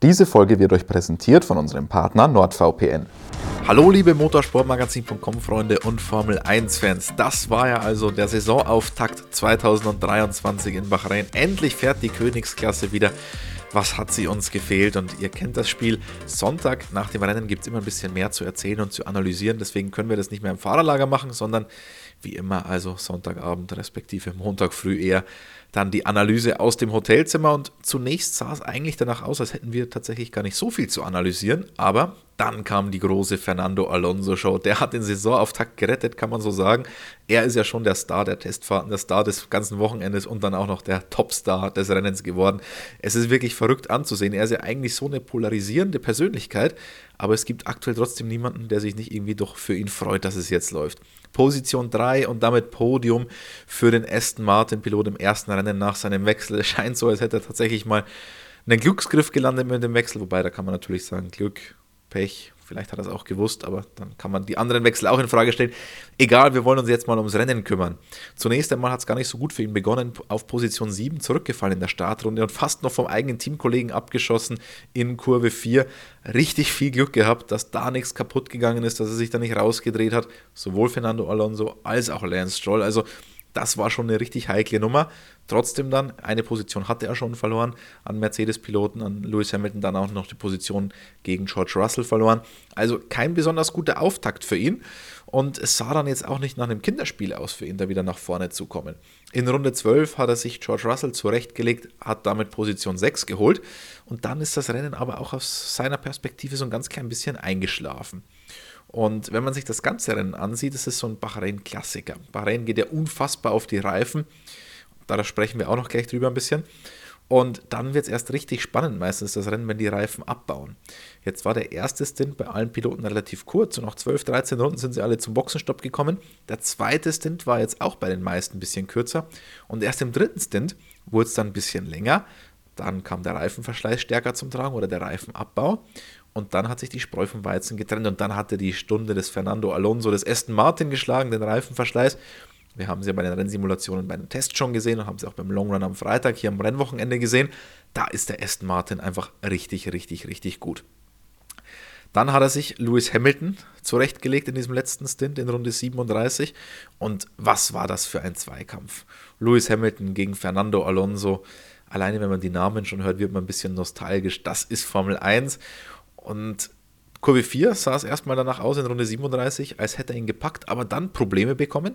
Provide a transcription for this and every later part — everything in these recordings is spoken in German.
Diese Folge wird euch präsentiert von unserem Partner NordVPN. Hallo liebe Motorsportmagazin.com Freunde und Formel 1 Fans. Das war ja also der Saisonauftakt 2023 in Bahrain. Endlich fährt die Königsklasse wieder. Was hat sie uns gefehlt? Und ihr kennt das Spiel. Sonntag nach dem Rennen gibt es immer ein bisschen mehr zu erzählen und zu analysieren. Deswegen können wir das nicht mehr im Fahrerlager machen, sondern wie immer, also Sonntagabend respektive Montag früh eher dann die Analyse aus dem Hotelzimmer und zunächst sah es eigentlich danach aus, als hätten wir tatsächlich gar nicht so viel zu analysieren, aber dann kam die große Fernando Alonso Show. Der hat den Saisonauftakt gerettet, kann man so sagen. Er ist ja schon der Star der Testfahrten, der Star des ganzen Wochenendes und dann auch noch der Topstar des Rennens geworden. Es ist wirklich verrückt anzusehen. Er ist ja eigentlich so eine polarisierende Persönlichkeit, aber es gibt aktuell trotzdem niemanden, der sich nicht irgendwie doch für ihn freut, dass es jetzt läuft. Position 3 und damit Podium für den Aston Martin-Pilot im ersten Rennen nach seinem Wechsel. Es scheint so, als hätte er tatsächlich mal einen Glücksgriff gelandet mit dem Wechsel, wobei da kann man natürlich sagen, Glück, Pech, Vielleicht hat er es auch gewusst, aber dann kann man die anderen Wechsel auch in Frage stellen. Egal, wir wollen uns jetzt mal ums Rennen kümmern. Zunächst einmal hat es gar nicht so gut für ihn begonnen, auf Position 7 zurückgefallen in der Startrunde und fast noch vom eigenen Teamkollegen abgeschossen in Kurve 4. Richtig viel Glück gehabt, dass da nichts kaputt gegangen ist, dass er sich da nicht rausgedreht hat. Sowohl Fernando Alonso als auch Lance Stroll. Also das war schon eine richtig heikle Nummer. Trotzdem dann, eine Position hatte er schon verloren an Mercedes-Piloten, an Lewis Hamilton dann auch noch die Position gegen George Russell verloren. Also kein besonders guter Auftakt für ihn. Und es sah dann jetzt auch nicht nach einem Kinderspiel aus für ihn, da wieder nach vorne zu kommen. In Runde 12 hat er sich George Russell zurechtgelegt, hat damit Position 6 geholt. Und dann ist das Rennen aber auch aus seiner Perspektive so ein ganz klein bisschen eingeschlafen. Und wenn man sich das ganze Rennen ansieht, ist es so ein Bahrain-Klassiker. Bahrain geht ja unfassbar auf die Reifen. Da sprechen wir auch noch gleich drüber ein bisschen. Und dann wird es erst richtig spannend, meistens das Rennen, wenn die Reifen abbauen. Jetzt war der erste Stint bei allen Piloten relativ kurz und nach 12, 13 Runden sind sie alle zum Boxenstopp gekommen. Der zweite Stint war jetzt auch bei den meisten ein bisschen kürzer. Und erst im dritten Stint wurde es dann ein bisschen länger. Dann kam der Reifenverschleiß stärker zum Tragen oder der Reifenabbau. Und dann hat sich die Spreu vom Weizen getrennt und dann hatte die Stunde des Fernando Alonso des Aston Martin geschlagen, den Reifenverschleiß. Wir haben sie ja bei den Rennsimulationen bei den Tests schon gesehen und haben sie auch beim Long Run am Freitag hier am Rennwochenende gesehen. Da ist der Aston Martin einfach richtig, richtig, richtig gut. Dann hat er sich Lewis Hamilton zurechtgelegt in diesem letzten Stint in Runde 37. Und was war das für ein Zweikampf? Lewis Hamilton gegen Fernando Alonso. Alleine wenn man die Namen schon hört, wird man ein bisschen nostalgisch. Das ist Formel 1. Und Kurve 4 sah es erstmal danach aus in Runde 37, als hätte er ihn gepackt, aber dann Probleme bekommen.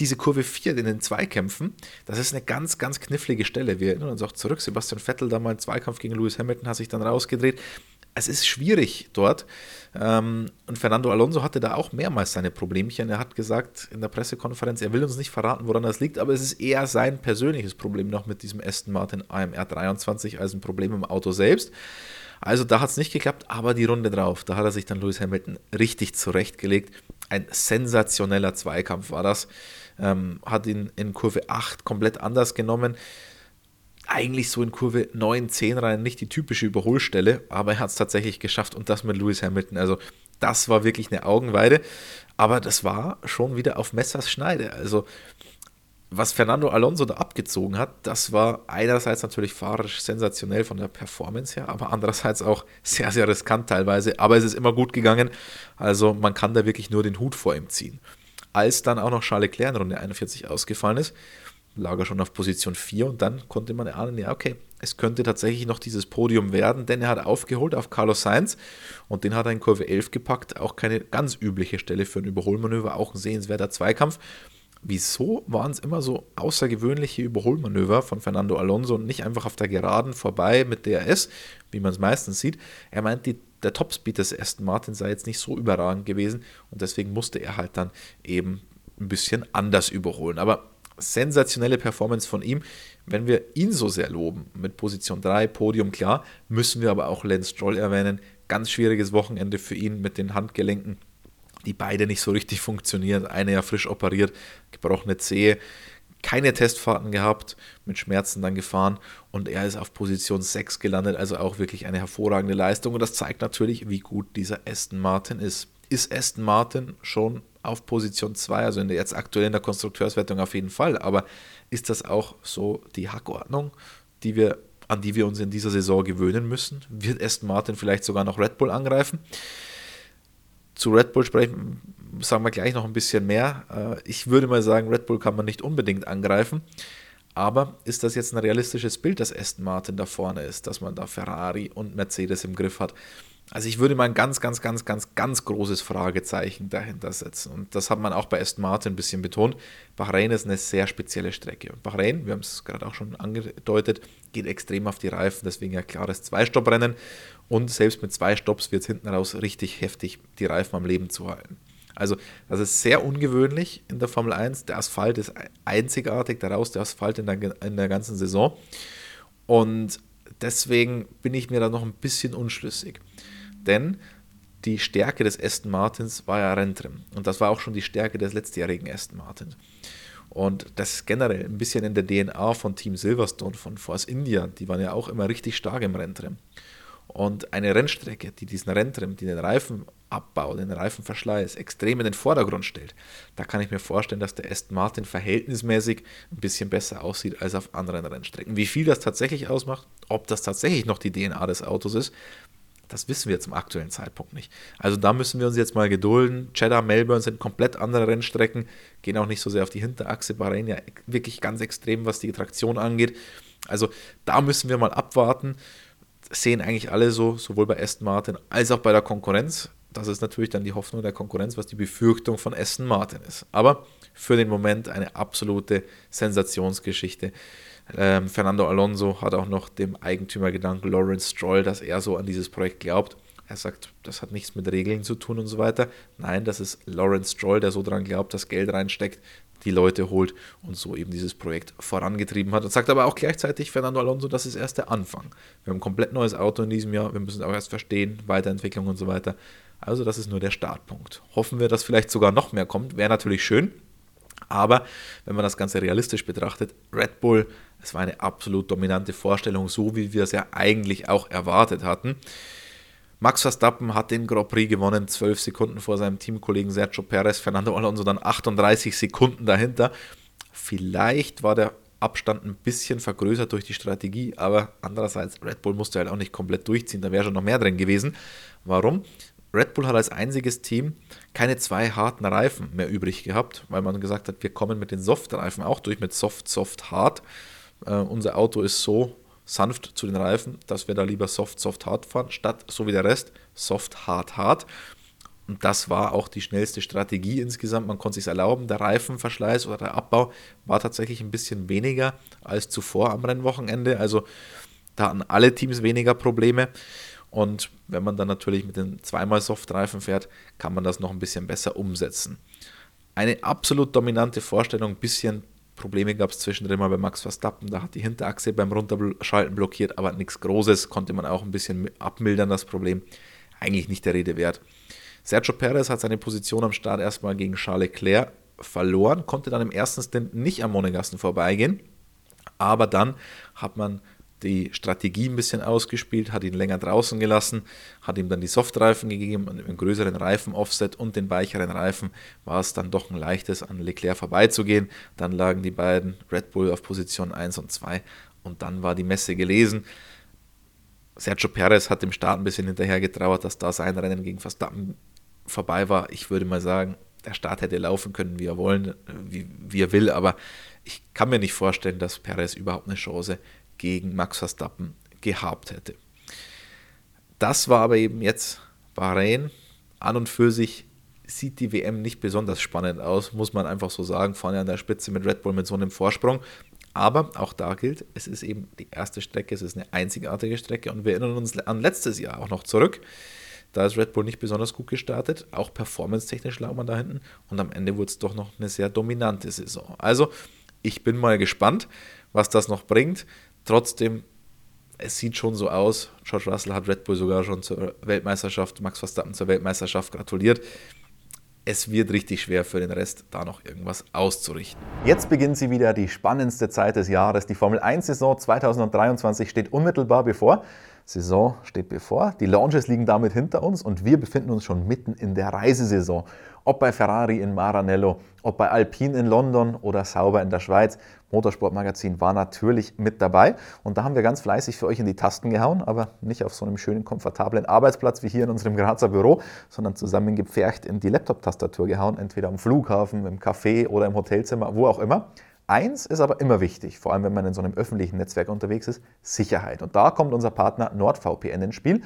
Diese Kurve 4 in den Zweikämpfen, das ist eine ganz, ganz knifflige Stelle. Wir erinnern uns auch zurück, Sebastian Vettel da mal einen Zweikampf gegen Lewis Hamilton, hat sich dann rausgedreht. Es ist schwierig dort. Ähm, und Fernando Alonso hatte da auch mehrmals seine Problemchen. Er hat gesagt in der Pressekonferenz, er will uns nicht verraten, woran das liegt, aber es ist eher sein persönliches Problem noch mit diesem Aston Martin AMR 23 als ein Problem im Auto selbst. Also da hat es nicht geklappt, aber die Runde drauf, da hat er sich dann Lewis Hamilton richtig zurechtgelegt. Ein sensationeller Zweikampf war das. Ähm, hat ihn in Kurve 8 komplett anders genommen. Eigentlich so in Kurve 9, 10 rein, nicht die typische Überholstelle, aber er hat es tatsächlich geschafft und das mit Lewis Hamilton. Also das war wirklich eine Augenweide, aber das war schon wieder auf Messers Schneide. Also was Fernando Alonso da abgezogen hat, das war einerseits natürlich fahrerisch sensationell von der Performance her, aber andererseits auch sehr, sehr riskant teilweise. Aber es ist immer gut gegangen. Also man kann da wirklich nur den Hut vor ihm ziehen. Als dann auch noch Charles Leclerc in Runde 41 ausgefallen ist, lag er schon auf Position 4 und dann konnte man erahnen, ja, okay, es könnte tatsächlich noch dieses Podium werden, denn er hat aufgeholt auf Carlos Sainz und den hat er in Kurve 11 gepackt. Auch keine ganz übliche Stelle für ein Überholmanöver, auch ein sehenswerter Zweikampf wieso waren es immer so außergewöhnliche Überholmanöver von Fernando Alonso und nicht einfach auf der Geraden vorbei mit DRS, wie man es meistens sieht. Er meint, die, der Topspeed des Aston Martin sei jetzt nicht so überragend gewesen und deswegen musste er halt dann eben ein bisschen anders überholen. Aber sensationelle Performance von ihm. Wenn wir ihn so sehr loben, mit Position 3, Podium klar, müssen wir aber auch Lance Stroll erwähnen. Ganz schwieriges Wochenende für ihn mit den Handgelenken die beide nicht so richtig funktionieren. Eine ja frisch operiert, gebrochene Zehe, keine Testfahrten gehabt, mit Schmerzen dann gefahren und er ist auf Position 6 gelandet, also auch wirklich eine hervorragende Leistung und das zeigt natürlich, wie gut dieser Aston Martin ist. Ist Aston Martin schon auf Position 2, also in der, jetzt aktuell in der Konstrukteurswertung auf jeden Fall, aber ist das auch so die Hackordnung, die wir an die wir uns in dieser Saison gewöhnen müssen. Wird Aston Martin vielleicht sogar noch Red Bull angreifen? Zu Red Bull sprechen, sagen wir gleich noch ein bisschen mehr. Äh, ich würde mal sagen, Red Bull kann man nicht unbedingt angreifen. Aber ist das jetzt ein realistisches Bild, dass Aston Martin da vorne ist, dass man da Ferrari und Mercedes im Griff hat? Also ich würde mal ein ganz, ganz, ganz, ganz, ganz großes Fragezeichen dahinter setzen. Und das hat man auch bei Aston Martin ein bisschen betont. Bahrain ist eine sehr spezielle Strecke. Bahrain, wir haben es gerade auch schon angedeutet, geht extrem auf die Reifen, deswegen ein klares Zwei-Stopp-Rennen. Und selbst mit zwei Stopps wird es hinten raus richtig heftig, die Reifen am Leben zu halten. Also das ist sehr ungewöhnlich in der Formel 1. Der Asphalt ist einzigartig, daraus der Asphalt in der, in der ganzen Saison. Und deswegen bin ich mir da noch ein bisschen unschlüssig denn die Stärke des Aston Martins war ja Renntrim. Und das war auch schon die Stärke des letztjährigen Aston Martin. Und das ist generell ein bisschen in der DNA von Team Silverstone, von Force India. Die waren ja auch immer richtig stark im Renntrim. Und eine Rennstrecke, die diesen Renntrim, die den Reifenabbau, den Reifenverschleiß extrem in den Vordergrund stellt, da kann ich mir vorstellen, dass der Aston Martin verhältnismäßig ein bisschen besser aussieht als auf anderen Rennstrecken. Wie viel das tatsächlich ausmacht, ob das tatsächlich noch die DNA des Autos ist, das wissen wir zum aktuellen Zeitpunkt nicht. Also da müssen wir uns jetzt mal gedulden. Cheddar, Melbourne sind komplett andere Rennstrecken, gehen auch nicht so sehr auf die Hinterachse. Bahrain ja wirklich ganz extrem, was die Traktion angeht. Also da müssen wir mal abwarten. Sehen eigentlich alle so, sowohl bei Aston Martin als auch bei der Konkurrenz. Das ist natürlich dann die Hoffnung der Konkurrenz, was die Befürchtung von Aston Martin ist. Aber für den Moment eine absolute Sensationsgeschichte. Ähm, Fernando Alonso hat auch noch dem Eigentümergedanken Lawrence Stroll, dass er so an dieses Projekt glaubt. Er sagt, das hat nichts mit Regeln zu tun und so weiter. Nein, das ist Lawrence Stroll, der so daran glaubt, dass Geld reinsteckt, die Leute holt und so eben dieses Projekt vorangetrieben hat. Und sagt aber auch gleichzeitig Fernando Alonso, das ist erst der Anfang. Wir haben ein komplett neues Auto in diesem Jahr, wir müssen auch erst verstehen, Weiterentwicklung und so weiter. Also das ist nur der Startpunkt. Hoffen wir, dass vielleicht sogar noch mehr kommt, wäre natürlich schön. Aber wenn man das Ganze realistisch betrachtet, Red Bull, es war eine absolut dominante Vorstellung, so wie wir es ja eigentlich auch erwartet hatten. Max Verstappen hat den Grand Prix gewonnen, 12 Sekunden vor seinem Teamkollegen Sergio Perez, Fernando Alonso dann 38 Sekunden dahinter. Vielleicht war der Abstand ein bisschen vergrößert durch die Strategie, aber andererseits, Red Bull musste halt auch nicht komplett durchziehen, da wäre schon noch mehr drin gewesen. Warum? Red Bull hat als einziges Team keine zwei harten Reifen mehr übrig gehabt, weil man gesagt hat, wir kommen mit den Soft-Reifen auch durch, mit Soft, Soft, Hard. Äh, unser Auto ist so sanft zu den Reifen, dass wir da lieber Soft, Soft, Hard fahren, statt so wie der Rest Soft, Hard, Hard. Und das war auch die schnellste Strategie insgesamt. Man konnte sich erlauben. Der Reifenverschleiß oder der Abbau war tatsächlich ein bisschen weniger als zuvor am Rennwochenende. Also da hatten alle Teams weniger Probleme. Und wenn man dann natürlich mit den zweimal Softreifen fährt, kann man das noch ein bisschen besser umsetzen. Eine absolut dominante Vorstellung, ein bisschen Probleme gab es zwischendrin mal bei Max Verstappen, da hat die Hinterachse beim Runterschalten blockiert, aber nichts Großes, konnte man auch ein bisschen abmildern, das Problem. Eigentlich nicht der Rede wert. Sergio Perez hat seine Position am Start erstmal gegen Charles Leclerc verloren, konnte dann im ersten Stint nicht am Monegassen vorbeigehen, aber dann hat man die Strategie ein bisschen ausgespielt, hat ihn länger draußen gelassen, hat ihm dann die Softreifen gegeben, einen größeren Reifen-Offset und den weicheren Reifen war es dann doch ein leichtes, an Leclerc vorbeizugehen. Dann lagen die beiden Red Bull auf Position 1 und 2 und dann war die Messe gelesen. Sergio Perez hat dem Start ein bisschen hinterher getrauert, dass da sein Rennen gegen Verstappen vorbei war. Ich würde mal sagen, der Start hätte laufen können, wie er wollen, wie, wie er will, aber ich kann mir nicht vorstellen, dass Perez überhaupt eine Chance gegen Max Verstappen gehabt hätte. Das war aber eben jetzt Bahrain. An und für sich sieht die WM nicht besonders spannend aus, muss man einfach so sagen. Vorne an der Spitze mit Red Bull mit so einem Vorsprung. Aber auch da gilt, es ist eben die erste Strecke, es ist eine einzigartige Strecke und wir erinnern uns an letztes Jahr auch noch zurück. Da ist Red Bull nicht besonders gut gestartet, auch performance-technisch lag man da hinten und am Ende wurde es doch noch eine sehr dominante Saison. Also, ich bin mal gespannt, was das noch bringt. Trotzdem, es sieht schon so aus. George Russell hat Red Bull sogar schon zur Weltmeisterschaft, Max Verstappen zur Weltmeisterschaft gratuliert. Es wird richtig schwer für den Rest, da noch irgendwas auszurichten. Jetzt beginnt sie wieder, die spannendste Zeit des Jahres. Die Formel 1-Saison 2023 steht unmittelbar bevor. Saison steht bevor, die Launches liegen damit hinter uns und wir befinden uns schon mitten in der Reisesaison. Ob bei Ferrari in Maranello, ob bei Alpine in London oder Sauber in der Schweiz. Motorsportmagazin war natürlich mit dabei und da haben wir ganz fleißig für euch in die Tasten gehauen, aber nicht auf so einem schönen, komfortablen Arbeitsplatz wie hier in unserem Grazer Büro, sondern zusammengepfercht in die Laptop-Tastatur gehauen, entweder am Flughafen, im Café oder im Hotelzimmer, wo auch immer. Eins ist aber immer wichtig, vor allem wenn man in so einem öffentlichen Netzwerk unterwegs ist, Sicherheit. Und da kommt unser Partner NordVPN ins Spiel,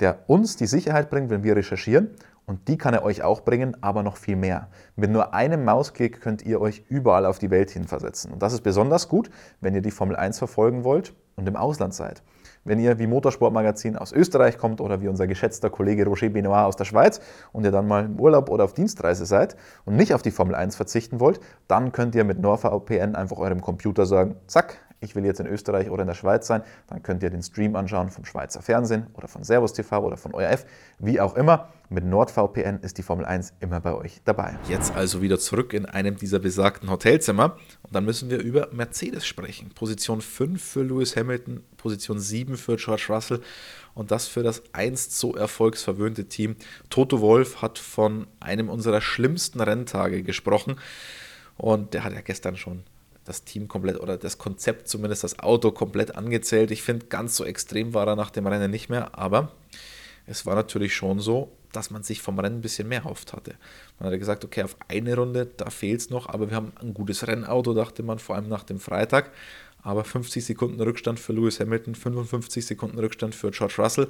der uns die Sicherheit bringt, wenn wir recherchieren. Und die kann er euch auch bringen, aber noch viel mehr. Mit nur einem Mausklick könnt ihr euch überall auf die Welt hinversetzen. Und das ist besonders gut, wenn ihr die Formel 1 verfolgen wollt und im Ausland seid. Wenn ihr wie Motorsportmagazin aus Österreich kommt oder wie unser geschätzter Kollege Roger Benoit aus der Schweiz und ihr dann mal im Urlaub oder auf Dienstreise seid und nicht auf die Formel 1 verzichten wollt, dann könnt ihr mit NordVPN einfach eurem Computer sagen, zack, ich will jetzt in Österreich oder in der Schweiz sein, dann könnt ihr den Stream anschauen vom Schweizer Fernsehen oder von Servus TV oder von ORF, wie auch immer. Mit NordVPN ist die Formel 1 immer bei euch dabei. Jetzt also wieder zurück in einem dieser besagten Hotelzimmer und dann müssen wir über Mercedes sprechen. Position 5 für Lewis Hamilton, Position 7 für George Russell und das für das einst so erfolgsverwöhnte Team. Toto Wolf hat von einem unserer schlimmsten Renntage gesprochen und der hat ja gestern schon das Team komplett oder das Konzept, zumindest das Auto komplett angezählt. Ich finde, ganz so extrem war er nach dem Rennen nicht mehr, aber es war natürlich schon so, dass man sich vom Rennen ein bisschen mehr erhofft hatte. Man hatte gesagt, okay, auf eine Runde, da fehlt es noch, aber wir haben ein gutes Rennauto, dachte man, vor allem nach dem Freitag. Aber 50 Sekunden Rückstand für Lewis Hamilton, 55 Sekunden Rückstand für George Russell,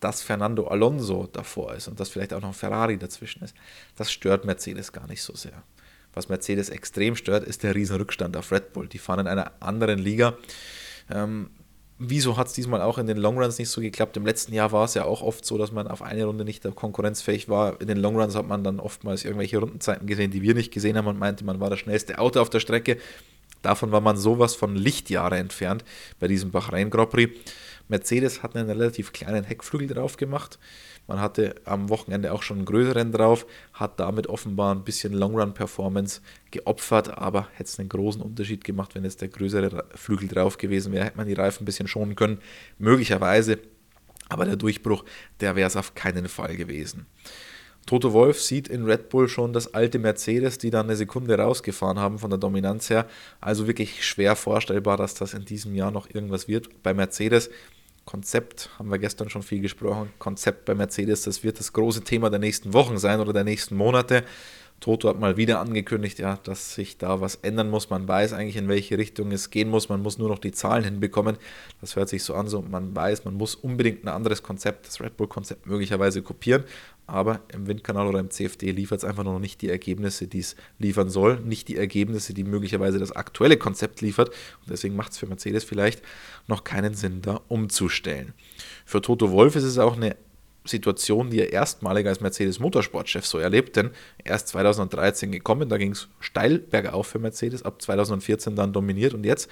dass Fernando Alonso davor ist und dass vielleicht auch noch Ferrari dazwischen ist, das stört Mercedes gar nicht so sehr. Was Mercedes extrem stört, ist der Riesenrückstand auf Red Bull. Die fahren in einer anderen Liga. Ähm, wieso hat es diesmal auch in den Longruns nicht so geklappt? Im letzten Jahr war es ja auch oft so, dass man auf eine Runde nicht konkurrenzfähig war. In den Longruns hat man dann oftmals irgendwelche Rundenzeiten gesehen, die wir nicht gesehen haben und meinte, man war das schnellste Auto auf der Strecke. Davon war man sowas von Lichtjahre entfernt bei diesem Bahrain Grand Prix. Mercedes hat einen relativ kleinen Heckflügel drauf gemacht. Man hatte am Wochenende auch schon einen größeren drauf, hat damit offenbar ein bisschen Long-Run-Performance geopfert, aber hätte es einen großen Unterschied gemacht, wenn jetzt der größere Flügel drauf gewesen wäre, hätte man die Reifen ein bisschen schonen können. Möglicherweise, aber der Durchbruch, der wäre es auf keinen Fall gewesen. Toto Wolf sieht in Red Bull schon das alte Mercedes, die dann eine Sekunde rausgefahren haben von der Dominanz her. Also wirklich schwer vorstellbar, dass das in diesem Jahr noch irgendwas wird. Bei Mercedes Konzept, haben wir gestern schon viel gesprochen, Konzept bei Mercedes, das wird das große Thema der nächsten Wochen sein oder der nächsten Monate. Toto hat mal wieder angekündigt, ja, dass sich da was ändern muss. Man weiß eigentlich, in welche Richtung es gehen muss. Man muss nur noch die Zahlen hinbekommen. Das hört sich so an, so man weiß, man muss unbedingt ein anderes Konzept, das Red Bull-Konzept möglicherweise kopieren. Aber im Windkanal oder im CFD liefert es einfach noch nicht die Ergebnisse, die es liefern soll. Nicht die Ergebnisse, die möglicherweise das aktuelle Konzept liefert. Und deswegen macht es für Mercedes vielleicht noch keinen Sinn, da umzustellen. Für Toto Wolf ist es auch eine Situation, die er erstmalig als Mercedes Motorsportchef so erlebt, denn erst 2013 gekommen, da ging es steil bergauf für Mercedes, ab 2014 dann dominiert und jetzt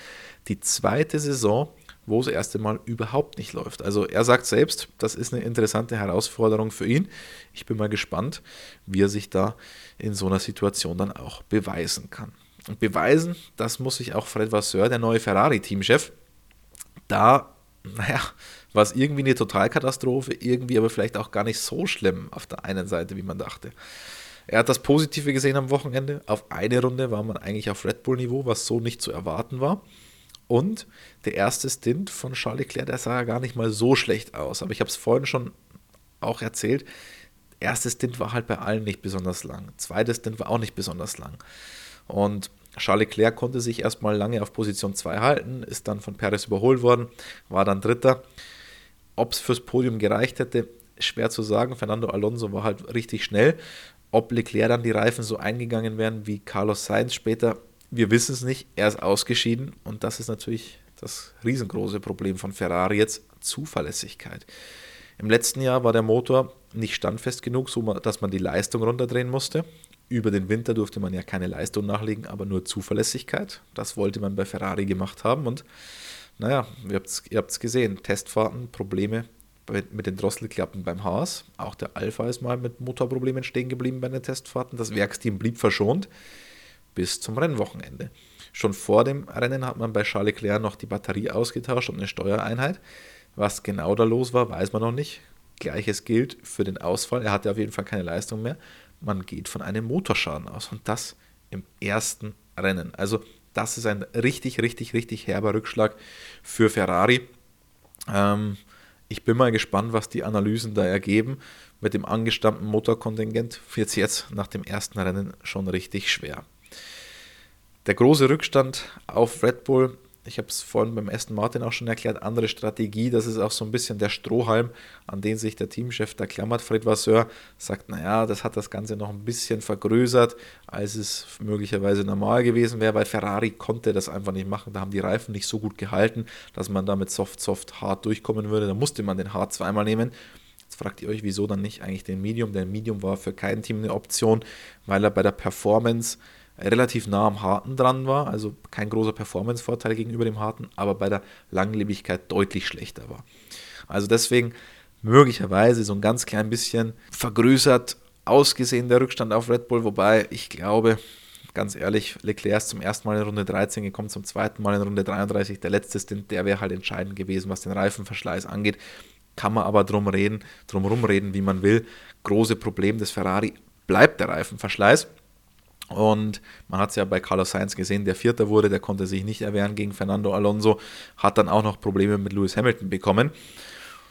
die zweite Saison, wo es das erste Mal überhaupt nicht läuft. Also er sagt selbst, das ist eine interessante Herausforderung für ihn. Ich bin mal gespannt, wie er sich da in so einer Situation dann auch beweisen kann. Und beweisen, das muss sich auch Fred Vasseur, der neue Ferrari-Teamchef, da, naja, war es irgendwie eine Totalkatastrophe, irgendwie aber vielleicht auch gar nicht so schlimm auf der einen Seite, wie man dachte. Er hat das Positive gesehen am Wochenende. Auf eine Runde war man eigentlich auf Red Bull-Niveau, was so nicht zu erwarten war. Und der erste Stint von Charles Leclerc, der sah ja gar nicht mal so schlecht aus. Aber ich habe es vorhin schon auch erzählt. Der erste Stint war halt bei allen nicht besonders lang. Zweites Stint war auch nicht besonders lang. Und Charles Leclerc konnte sich erstmal lange auf Position 2 halten, ist dann von Perez überholt worden, war dann Dritter. Ob es fürs Podium gereicht hätte, schwer zu sagen. Fernando Alonso war halt richtig schnell. Ob Leclerc dann die Reifen so eingegangen wären wie Carlos Sainz später, wir wissen es nicht. Er ist ausgeschieden und das ist natürlich das riesengroße Problem von Ferrari jetzt, Zuverlässigkeit. Im letzten Jahr war der Motor nicht standfest genug, so dass man die Leistung runterdrehen musste. Über den Winter durfte man ja keine Leistung nachlegen, aber nur Zuverlässigkeit. Das wollte man bei Ferrari gemacht haben und naja, ihr habt es gesehen, Testfahrten, Probleme mit den Drosselklappen beim Haas. Auch der Alpha ist mal mit Motorproblemen stehen geblieben bei den Testfahrten. Das Werksteam blieb verschont bis zum Rennwochenende. Schon vor dem Rennen hat man bei Charles Leclerc noch die Batterie ausgetauscht und eine Steuereinheit. Was genau da los war, weiß man noch nicht. Gleiches gilt für den Ausfall. Er hatte auf jeden Fall keine Leistung mehr. Man geht von einem Motorschaden aus und das im ersten Rennen. Also das ist ein richtig, richtig, richtig herber Rückschlag für Ferrari. Ähm, ich bin mal gespannt, was die Analysen da ergeben. Mit dem angestammten Motorkontingent wird es jetzt nach dem ersten Rennen schon richtig schwer. Der große Rückstand auf Red Bull ich habe es vorhin beim Aston Martin auch schon erklärt, andere Strategie, das ist auch so ein bisschen der Strohhalm, an den sich der Teamchef da klammert. Fred Vasseur sagt, naja, das hat das Ganze noch ein bisschen vergrößert, als es möglicherweise normal gewesen wäre, weil Ferrari konnte das einfach nicht machen. Da haben die Reifen nicht so gut gehalten, dass man da mit Soft, Soft, Hard durchkommen würde. Da musste man den Hard zweimal nehmen. Jetzt fragt ihr euch, wieso dann nicht eigentlich den Medium? Der Medium war für kein Team eine Option, weil er bei der Performance relativ nah am Harten dran war, also kein großer Performance-Vorteil gegenüber dem Harten, aber bei der Langlebigkeit deutlich schlechter war. Also deswegen möglicherweise so ein ganz klein bisschen vergrößert ausgesehen der Rückstand auf Red Bull, wobei ich glaube, ganz ehrlich, Leclerc ist zum ersten Mal in Runde 13 gekommen, zum zweiten Mal in Runde 33, der letzte Stint, der wäre halt entscheidend gewesen, was den Reifenverschleiß angeht. Kann man aber drum reden, drum rumreden, wie man will. Große Problem des Ferrari bleibt der Reifenverschleiß. Und man hat es ja bei Carlos Sainz gesehen, der Vierter wurde, der konnte sich nicht erwehren gegen Fernando Alonso, hat dann auch noch Probleme mit Lewis Hamilton bekommen.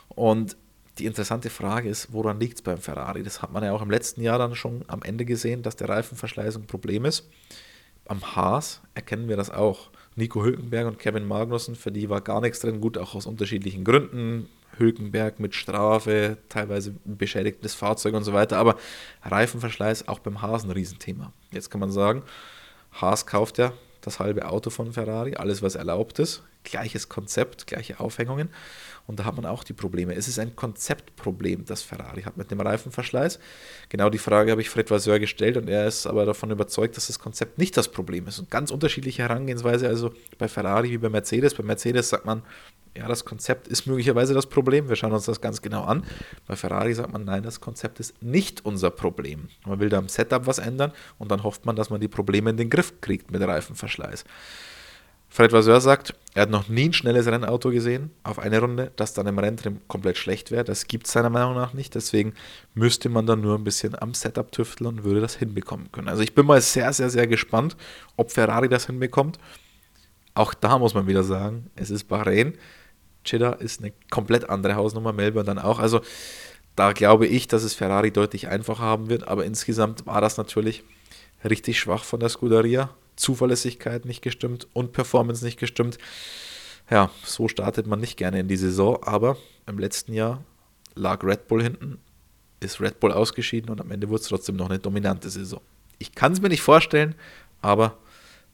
Und die interessante Frage ist, woran liegt es beim Ferrari? Das hat man ja auch im letzten Jahr dann schon am Ende gesehen, dass der Reifenverschleiß ein Problem ist. Am Haas erkennen wir das auch. Nico Hülkenberg und Kevin Magnussen, für die war gar nichts drin, gut, auch aus unterschiedlichen Gründen. Hülkenberg mit Strafe, teilweise beschädigtes Fahrzeug und so weiter. Aber Reifenverschleiß auch beim Haas ein Riesenthema. Jetzt kann man sagen, Haas kauft ja das halbe Auto von Ferrari, alles was erlaubt ist, gleiches Konzept, gleiche Aufhängungen. Und da hat man auch die Probleme. Es ist ein Konzeptproblem, das Ferrari hat mit dem Reifenverschleiß. Genau die Frage habe ich Fred Vasseur gestellt und er ist aber davon überzeugt, dass das Konzept nicht das Problem ist. Und ganz unterschiedliche Herangehensweise, also bei Ferrari wie bei Mercedes. Bei Mercedes sagt man, ja, das Konzept ist möglicherweise das Problem. Wir schauen uns das ganz genau an. Bei Ferrari sagt man, nein, das Konzept ist nicht unser Problem. Man will da im Setup was ändern und dann hofft man, dass man die Probleme in den Griff kriegt mit Reifenverschleiß. Fred Vasseur sagt, er hat noch nie ein schnelles Rennauto gesehen auf eine Runde, das dann im Renntrim komplett schlecht wäre. Das gibt es seiner Meinung nach nicht. Deswegen müsste man dann nur ein bisschen am Setup tüfteln und würde das hinbekommen können. Also ich bin mal sehr, sehr, sehr gespannt, ob Ferrari das hinbekommt. Auch da muss man wieder sagen, es ist Bahrain. Jeddah ist eine komplett andere Hausnummer, Melbourne dann auch. Also da glaube ich, dass es Ferrari deutlich einfacher haben wird, aber insgesamt war das natürlich richtig schwach von der Scuderia. Zuverlässigkeit nicht gestimmt und Performance nicht gestimmt. Ja, so startet man nicht gerne in die Saison, aber im letzten Jahr lag Red Bull hinten, ist Red Bull ausgeschieden und am Ende wurde es trotzdem noch eine dominante Saison. Ich kann es mir nicht vorstellen, aber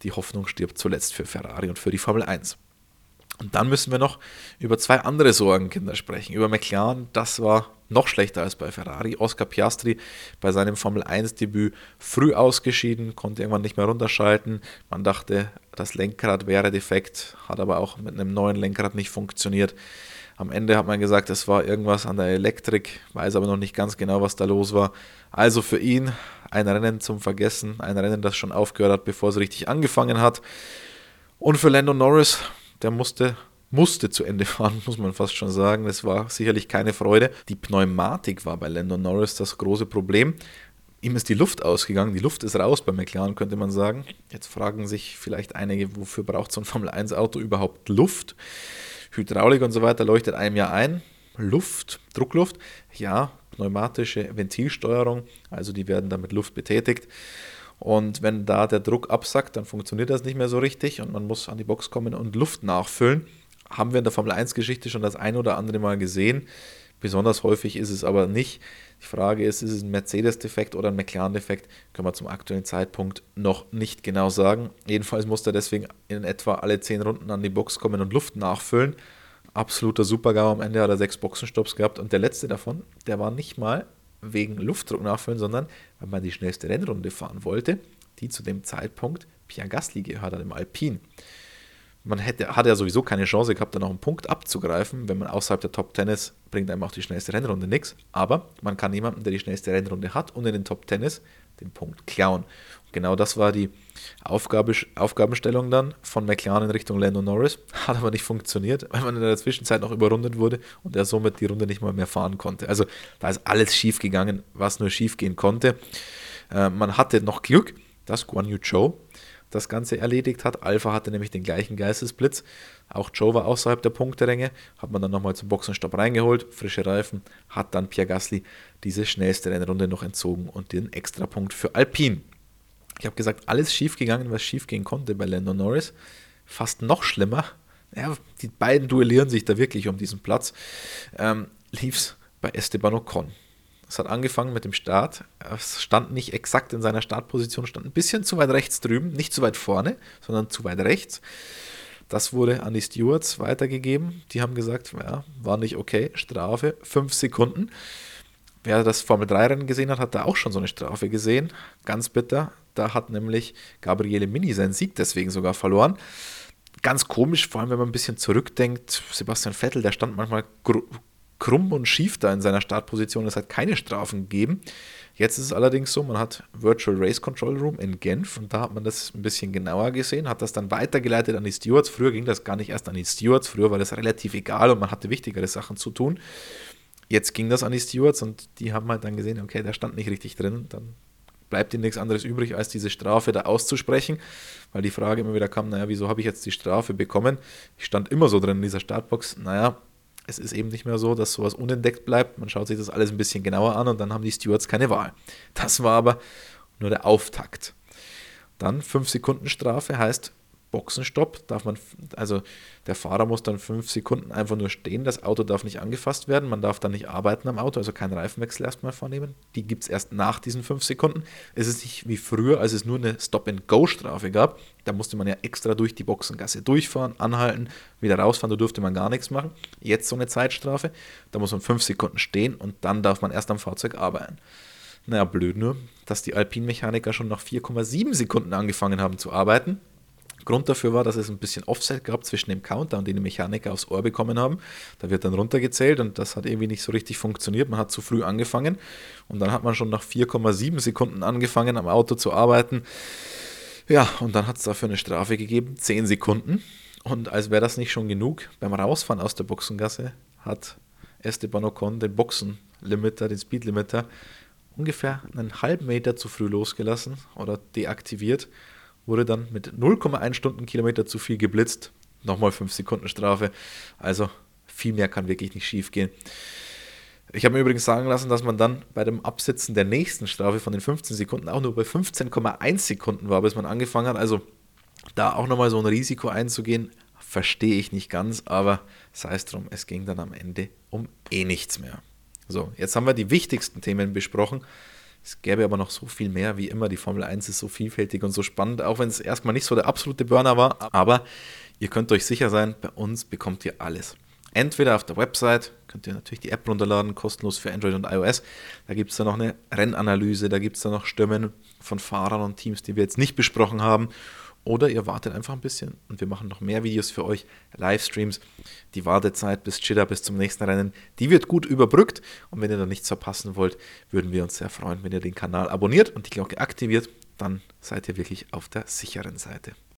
die Hoffnung stirbt zuletzt für Ferrari und für die Formel 1. Und dann müssen wir noch über zwei andere Sorgenkinder sprechen. Über McLaren, das war noch schlechter als bei Ferrari. Oscar Piastri bei seinem Formel 1-Debüt früh ausgeschieden, konnte irgendwann nicht mehr runterschalten. Man dachte, das Lenkrad wäre defekt, hat aber auch mit einem neuen Lenkrad nicht funktioniert. Am Ende hat man gesagt, es war irgendwas an der Elektrik, weiß aber noch nicht ganz genau, was da los war. Also für ihn ein Rennen zum Vergessen, ein Rennen, das schon aufgehört hat, bevor es richtig angefangen hat. Und für Lando Norris, der musste musste zu Ende fahren, muss man fast schon sagen. Das war sicherlich keine Freude. Die Pneumatik war bei Lando Norris das große Problem. Ihm ist die Luft ausgegangen, die Luft ist raus bei McLaren, könnte man sagen. Jetzt fragen sich vielleicht einige, wofür braucht so ein Formel-1-Auto überhaupt Luft? Hydraulik und so weiter leuchtet einem ja ein. Luft, Druckluft, ja, pneumatische Ventilsteuerung, also die werden dann mit Luft betätigt. Und wenn da der Druck absackt, dann funktioniert das nicht mehr so richtig und man muss an die Box kommen und Luft nachfüllen. Haben wir in der Formel 1-Geschichte schon das ein oder andere Mal gesehen. Besonders häufig ist es aber nicht. Die Frage ist, ist es ein Mercedes-Defekt oder ein McLaren-Defekt? Können wir zum aktuellen Zeitpunkt noch nicht genau sagen. Jedenfalls muss er deswegen in etwa alle 10 Runden an die Box kommen und Luft nachfüllen. Absoluter Supergau. Am Ende hat er sechs Boxenstopps gehabt und der letzte davon, der war nicht mal wegen Luftdruck nachfüllen, sondern weil man die schnellste Rennrunde fahren wollte, die zu dem Zeitpunkt Pierre Gasly gehört hat im Alpin. Man hätte, hat ja sowieso keine Chance gehabt, da noch einen Punkt abzugreifen. Wenn man außerhalb der Top 10 ist, bringt einem auch die schnellste Rennrunde nichts. Aber man kann jemanden, der die schnellste Rennrunde hat und in den Top 10 ist, den Punkt klauen. Und genau das war die Aufgabe, Aufgabenstellung dann von McLaren in Richtung Lando Norris. Hat aber nicht funktioniert, weil man in der Zwischenzeit noch überrundet wurde und er somit die Runde nicht mal mehr fahren konnte. Also da ist alles schief gegangen, was nur schief gehen konnte. Äh, man hatte noch Glück, dass Guan Yu Zhou das Ganze erledigt hat. Alpha hatte nämlich den gleichen Geistesblitz. Auch Joe war außerhalb der Punkteränge, hat man dann nochmal zum Boxenstopp reingeholt, frische Reifen, hat dann Pierre Gasly diese schnellste Rennrunde noch entzogen und den Extrapunkt für Alpine. Ich habe gesagt, alles schief gegangen, was schief gehen konnte bei Lando Norris. Fast noch schlimmer. Ja, die beiden duellieren sich da wirklich um diesen Platz. Ähm, Lief es bei Esteban Ocon. Es hat angefangen mit dem Start. Es stand nicht exakt in seiner Startposition, stand ein bisschen zu weit rechts drüben, nicht zu weit vorne, sondern zu weit rechts. Das wurde an die Stewards weitergegeben. Die haben gesagt, ja, war nicht okay, Strafe, fünf Sekunden. Wer das Formel 3-Rennen gesehen hat, hat da auch schon so eine Strafe gesehen. Ganz bitter. Da hat nämlich Gabriele Mini seinen Sieg deswegen sogar verloren. Ganz komisch, vor allem wenn man ein bisschen zurückdenkt. Sebastian Vettel, der stand manchmal krumm und schief da in seiner Startposition. Es hat keine Strafen gegeben. Jetzt ist es allerdings so, man hat Virtual Race Control Room in Genf und da hat man das ein bisschen genauer gesehen, hat das dann weitergeleitet an die Stewards. Früher ging das gar nicht erst an die Stewards, früher war das relativ egal und man hatte wichtigere Sachen zu tun. Jetzt ging das an die Stewards und die haben halt dann gesehen, okay, der stand nicht richtig drin, dann bleibt ihnen nichts anderes übrig, als diese Strafe da auszusprechen, weil die Frage immer wieder kam, naja, wieso habe ich jetzt die Strafe bekommen? Ich stand immer so drin in dieser Startbox, naja, es ist eben nicht mehr so, dass sowas unentdeckt bleibt. Man schaut sich das alles ein bisschen genauer an und dann haben die Stewards keine Wahl. Das war aber nur der Auftakt. Dann 5 Sekunden Strafe heißt, Boxenstopp darf man, also der Fahrer muss dann fünf Sekunden einfach nur stehen, das Auto darf nicht angefasst werden, man darf dann nicht arbeiten am Auto, also keinen Reifenwechsel erstmal vornehmen. Die gibt es erst nach diesen fünf Sekunden. Es ist nicht wie früher, als es nur eine Stop-and-Go-Strafe gab. Da musste man ja extra durch die Boxengasse durchfahren, anhalten, wieder rausfahren, da durfte man gar nichts machen. Jetzt so eine Zeitstrafe, da muss man fünf Sekunden stehen und dann darf man erst am Fahrzeug arbeiten. Naja, blöd nur, dass die Alpin-Mechaniker schon nach 4,7 Sekunden angefangen haben zu arbeiten Grund dafür war, dass es ein bisschen Offset gab zwischen dem Counter und den die Mechaniker aufs Ohr bekommen haben. Da wird dann runtergezählt und das hat irgendwie nicht so richtig funktioniert. Man hat zu früh angefangen und dann hat man schon nach 4,7 Sekunden angefangen am Auto zu arbeiten. Ja, und dann hat es dafür eine Strafe gegeben, 10 Sekunden. Und als wäre das nicht schon genug, beim Rausfahren aus der Boxengasse hat Esteban Ocon den Boxenlimiter, den Speedlimiter, ungefähr einen halben Meter zu früh losgelassen oder deaktiviert wurde dann mit 0,1 Stundenkilometer zu viel geblitzt. Nochmal 5 Sekunden Strafe. Also viel mehr kann wirklich nicht schief gehen. Ich habe mir übrigens sagen lassen, dass man dann bei dem Absitzen der nächsten Strafe von den 15 Sekunden auch nur bei 15,1 Sekunden war, bis man angefangen hat. Also da auch nochmal so ein Risiko einzugehen, verstehe ich nicht ganz, aber sei es drum, es ging dann am Ende um eh nichts mehr. So, jetzt haben wir die wichtigsten Themen besprochen. Es gäbe aber noch so viel mehr, wie immer. Die Formel 1 ist so vielfältig und so spannend, auch wenn es erstmal nicht so der absolute Burner war. Aber ihr könnt euch sicher sein, bei uns bekommt ihr alles. Entweder auf der Website, könnt ihr natürlich die App runterladen, kostenlos für Android und iOS. Da gibt es dann noch eine Rennanalyse, da gibt es dann noch Stimmen von Fahrern und Teams, die wir jetzt nicht besprochen haben. Oder ihr wartet einfach ein bisschen und wir machen noch mehr Videos für euch, Livestreams. Die Wartezeit bis Chida, bis zum nächsten Rennen, die wird gut überbrückt. Und wenn ihr da nichts verpassen wollt, würden wir uns sehr freuen, wenn ihr den Kanal abonniert und die Glocke aktiviert. Dann seid ihr wirklich auf der sicheren Seite.